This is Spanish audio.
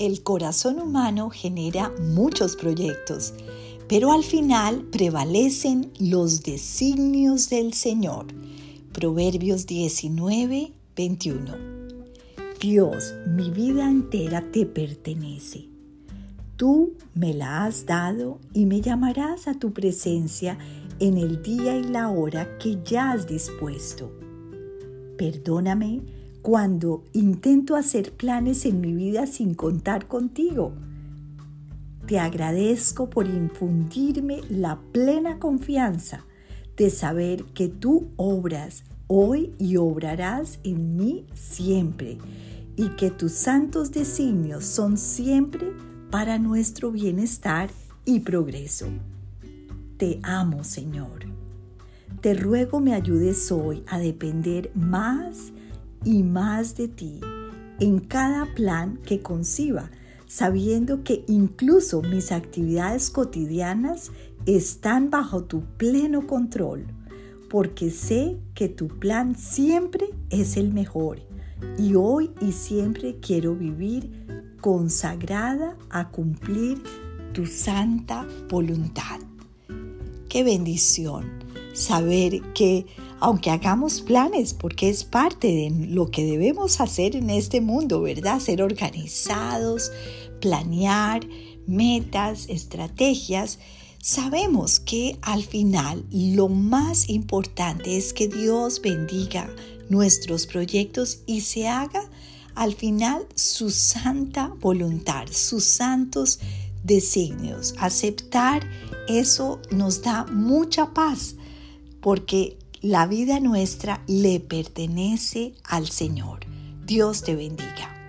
el corazón humano genera muchos proyectos, pero al final prevalecen los designios del Señor. Proverbios 19, 21. Dios, mi vida entera te pertenece. Tú me la has dado y me llamarás a tu presencia en el día y la hora que ya has dispuesto. Perdóname cuando intento hacer planes en mi vida sin contar contigo. Te agradezco por infundirme la plena confianza de saber que tú obras hoy y obrarás en mí siempre y que tus santos designios son siempre para nuestro bienestar y progreso. Te amo, Señor. Te ruego me ayudes hoy a depender más y más de ti en cada plan que conciba, sabiendo que incluso mis actividades cotidianas están bajo tu pleno control, porque sé que tu plan siempre es el mejor y hoy y siempre quiero vivir consagrada a cumplir tu santa voluntad. Qué bendición saber que aunque hagamos planes, porque es parte de lo que debemos hacer en este mundo, ¿verdad? Ser organizados, planear metas, estrategias, sabemos que al final lo más importante es que Dios bendiga nuestros proyectos y se haga al final su santa voluntad, sus santos designios. Aceptar eso nos da mucha paz porque la vida nuestra le pertenece al Señor. Dios te bendiga.